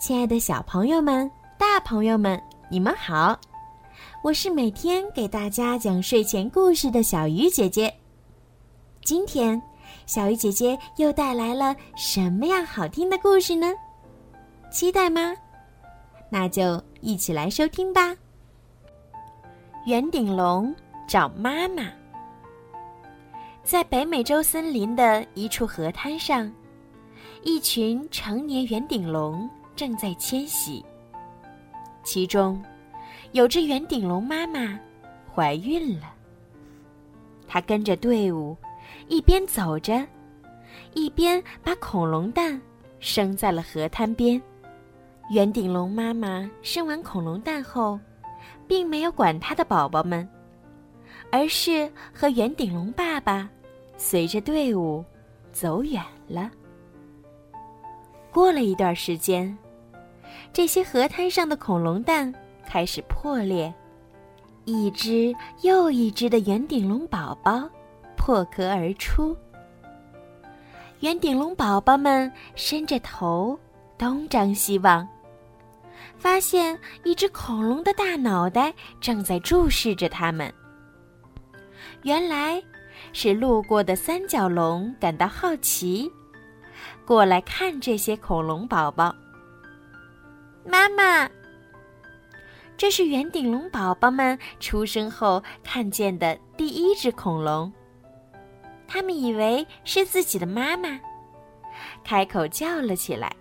亲爱的小朋友们、大朋友们，你们好！我是每天给大家讲睡前故事的小鱼姐姐。今天，小鱼姐姐又带来了什么样好听的故事呢？期待吗？那就一起来收听吧。圆顶龙找妈妈。在北美洲森林的一处河滩上，一群成年圆顶龙。正在迁徙，其中有只圆顶龙妈妈怀孕了。它跟着队伍，一边走着，一边把恐龙蛋生在了河滩边。圆顶龙妈妈生完恐龙蛋后，并没有管它的宝宝们，而是和圆顶龙爸爸随着队伍走远了。过了一段时间。这些河滩上的恐龙蛋开始破裂，一只又一只的圆顶龙宝宝破壳而出。圆顶龙宝宝们伸着头东张西望，发现一只恐龙的大脑袋正在注视着它们。原来，是路过的三角龙感到好奇，过来看这些恐龙宝宝。妈妈，这是圆顶龙宝宝们出生后看见的第一只恐龙。他们以为是自己的妈妈，开口叫了起来。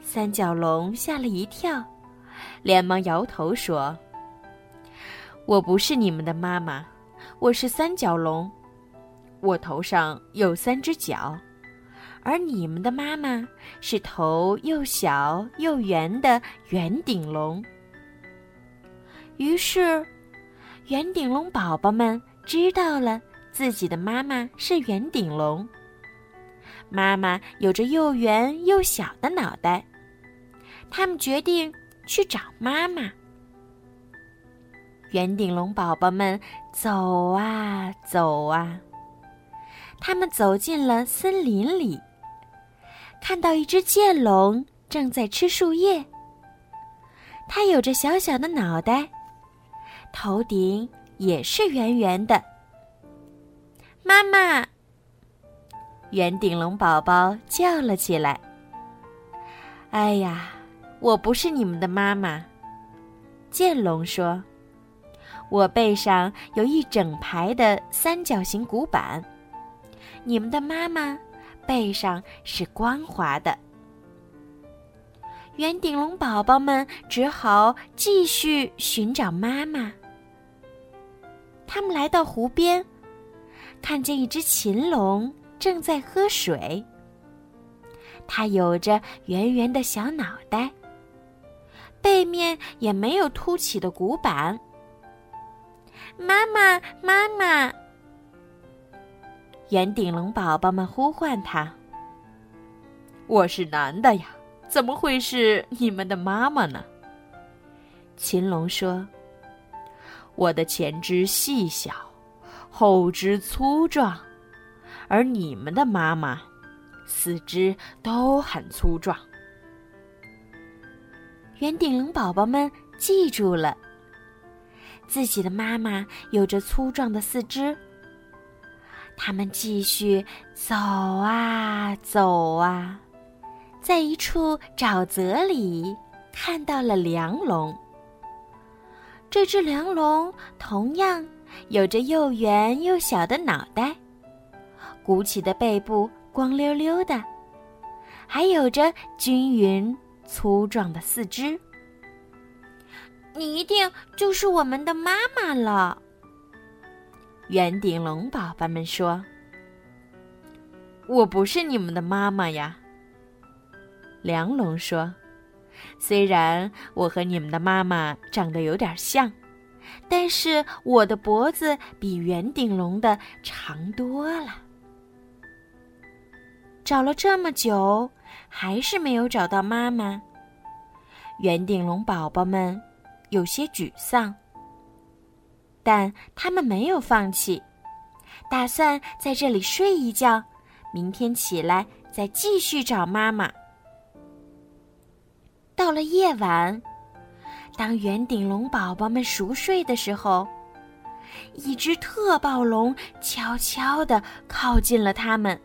三角龙吓了一跳，连忙摇头说：“我不是你们的妈妈，我是三角龙，我头上有三只角。”而你们的妈妈是头又小又圆的圆顶龙。于是，圆顶龙宝宝们知道了自己的妈妈是圆顶龙。妈妈有着又圆又小的脑袋，他们决定去找妈妈。圆顶龙宝宝们走啊走啊，他们走进了森林里。看到一只剑龙正在吃树叶。它有着小小的脑袋，头顶也是圆圆的。妈妈，圆顶龙宝宝叫了起来：“哎呀，我不是你们的妈妈。”剑龙说：“我背上有一整排的三角形骨板，你们的妈妈。”背上是光滑的，圆顶龙宝宝们只好继续寻找妈妈。他们来到湖边，看见一只禽龙正在喝水。它有着圆圆的小脑袋，背面也没有凸起的骨板。妈妈，妈妈。圆顶龙宝宝们呼唤他：“我是男的呀，怎么会是你们的妈妈呢？”秦龙说：“我的前肢细小，后肢粗壮，而你们的妈妈四肢都很粗壮。”圆顶龙宝宝们记住了，自己的妈妈有着粗壮的四肢。他们继续走啊走啊，在一处沼泽里看到了梁龙。这只梁龙同样有着又圆又小的脑袋，鼓起的背部光溜溜的，还有着均匀粗壮的四肢。你一定就是我们的妈妈了。圆顶龙宝宝们说：“我不是你们的妈妈呀。”梁龙说：“虽然我和你们的妈妈长得有点像，但是我的脖子比圆顶龙的长多了。”找了这么久，还是没有找到妈妈。圆顶龙宝宝们有些沮丧。但他们没有放弃，打算在这里睡一觉，明天起来再继续找妈妈。到了夜晚，当圆顶龙宝宝们熟睡的时候，一只特暴龙悄悄地靠近了它们。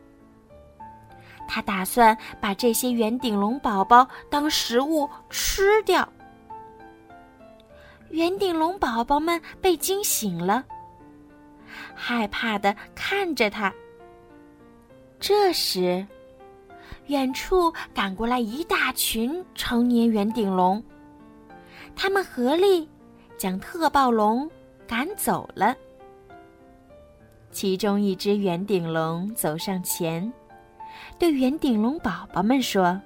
他打算把这些圆顶龙宝宝当食物吃掉。圆顶龙宝宝们被惊醒了，害怕的看着他。这时，远处赶过来一大群成年圆顶龙，他们合力将特暴龙赶走了。其中一只圆顶龙走上前。对圆顶龙宝宝们说：“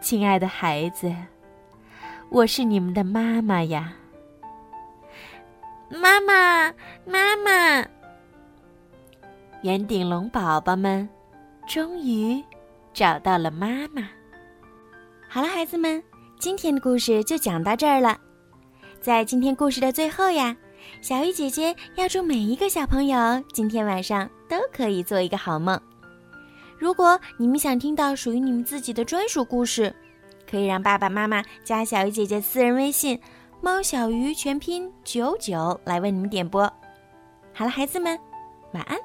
亲爱的孩子，我是你们的妈妈呀！妈妈，妈妈！”圆顶龙宝宝们终于找到了妈妈。好了，孩子们，今天的故事就讲到这儿了。在今天故事的最后呀，小鱼姐姐要祝每一个小朋友今天晚上都可以做一个好梦。如果你们想听到属于你们自己的专属故事，可以让爸爸妈妈加小鱼姐姐私人微信“猫小鱼”全拼九九来为你们点播。好了，孩子们，晚安。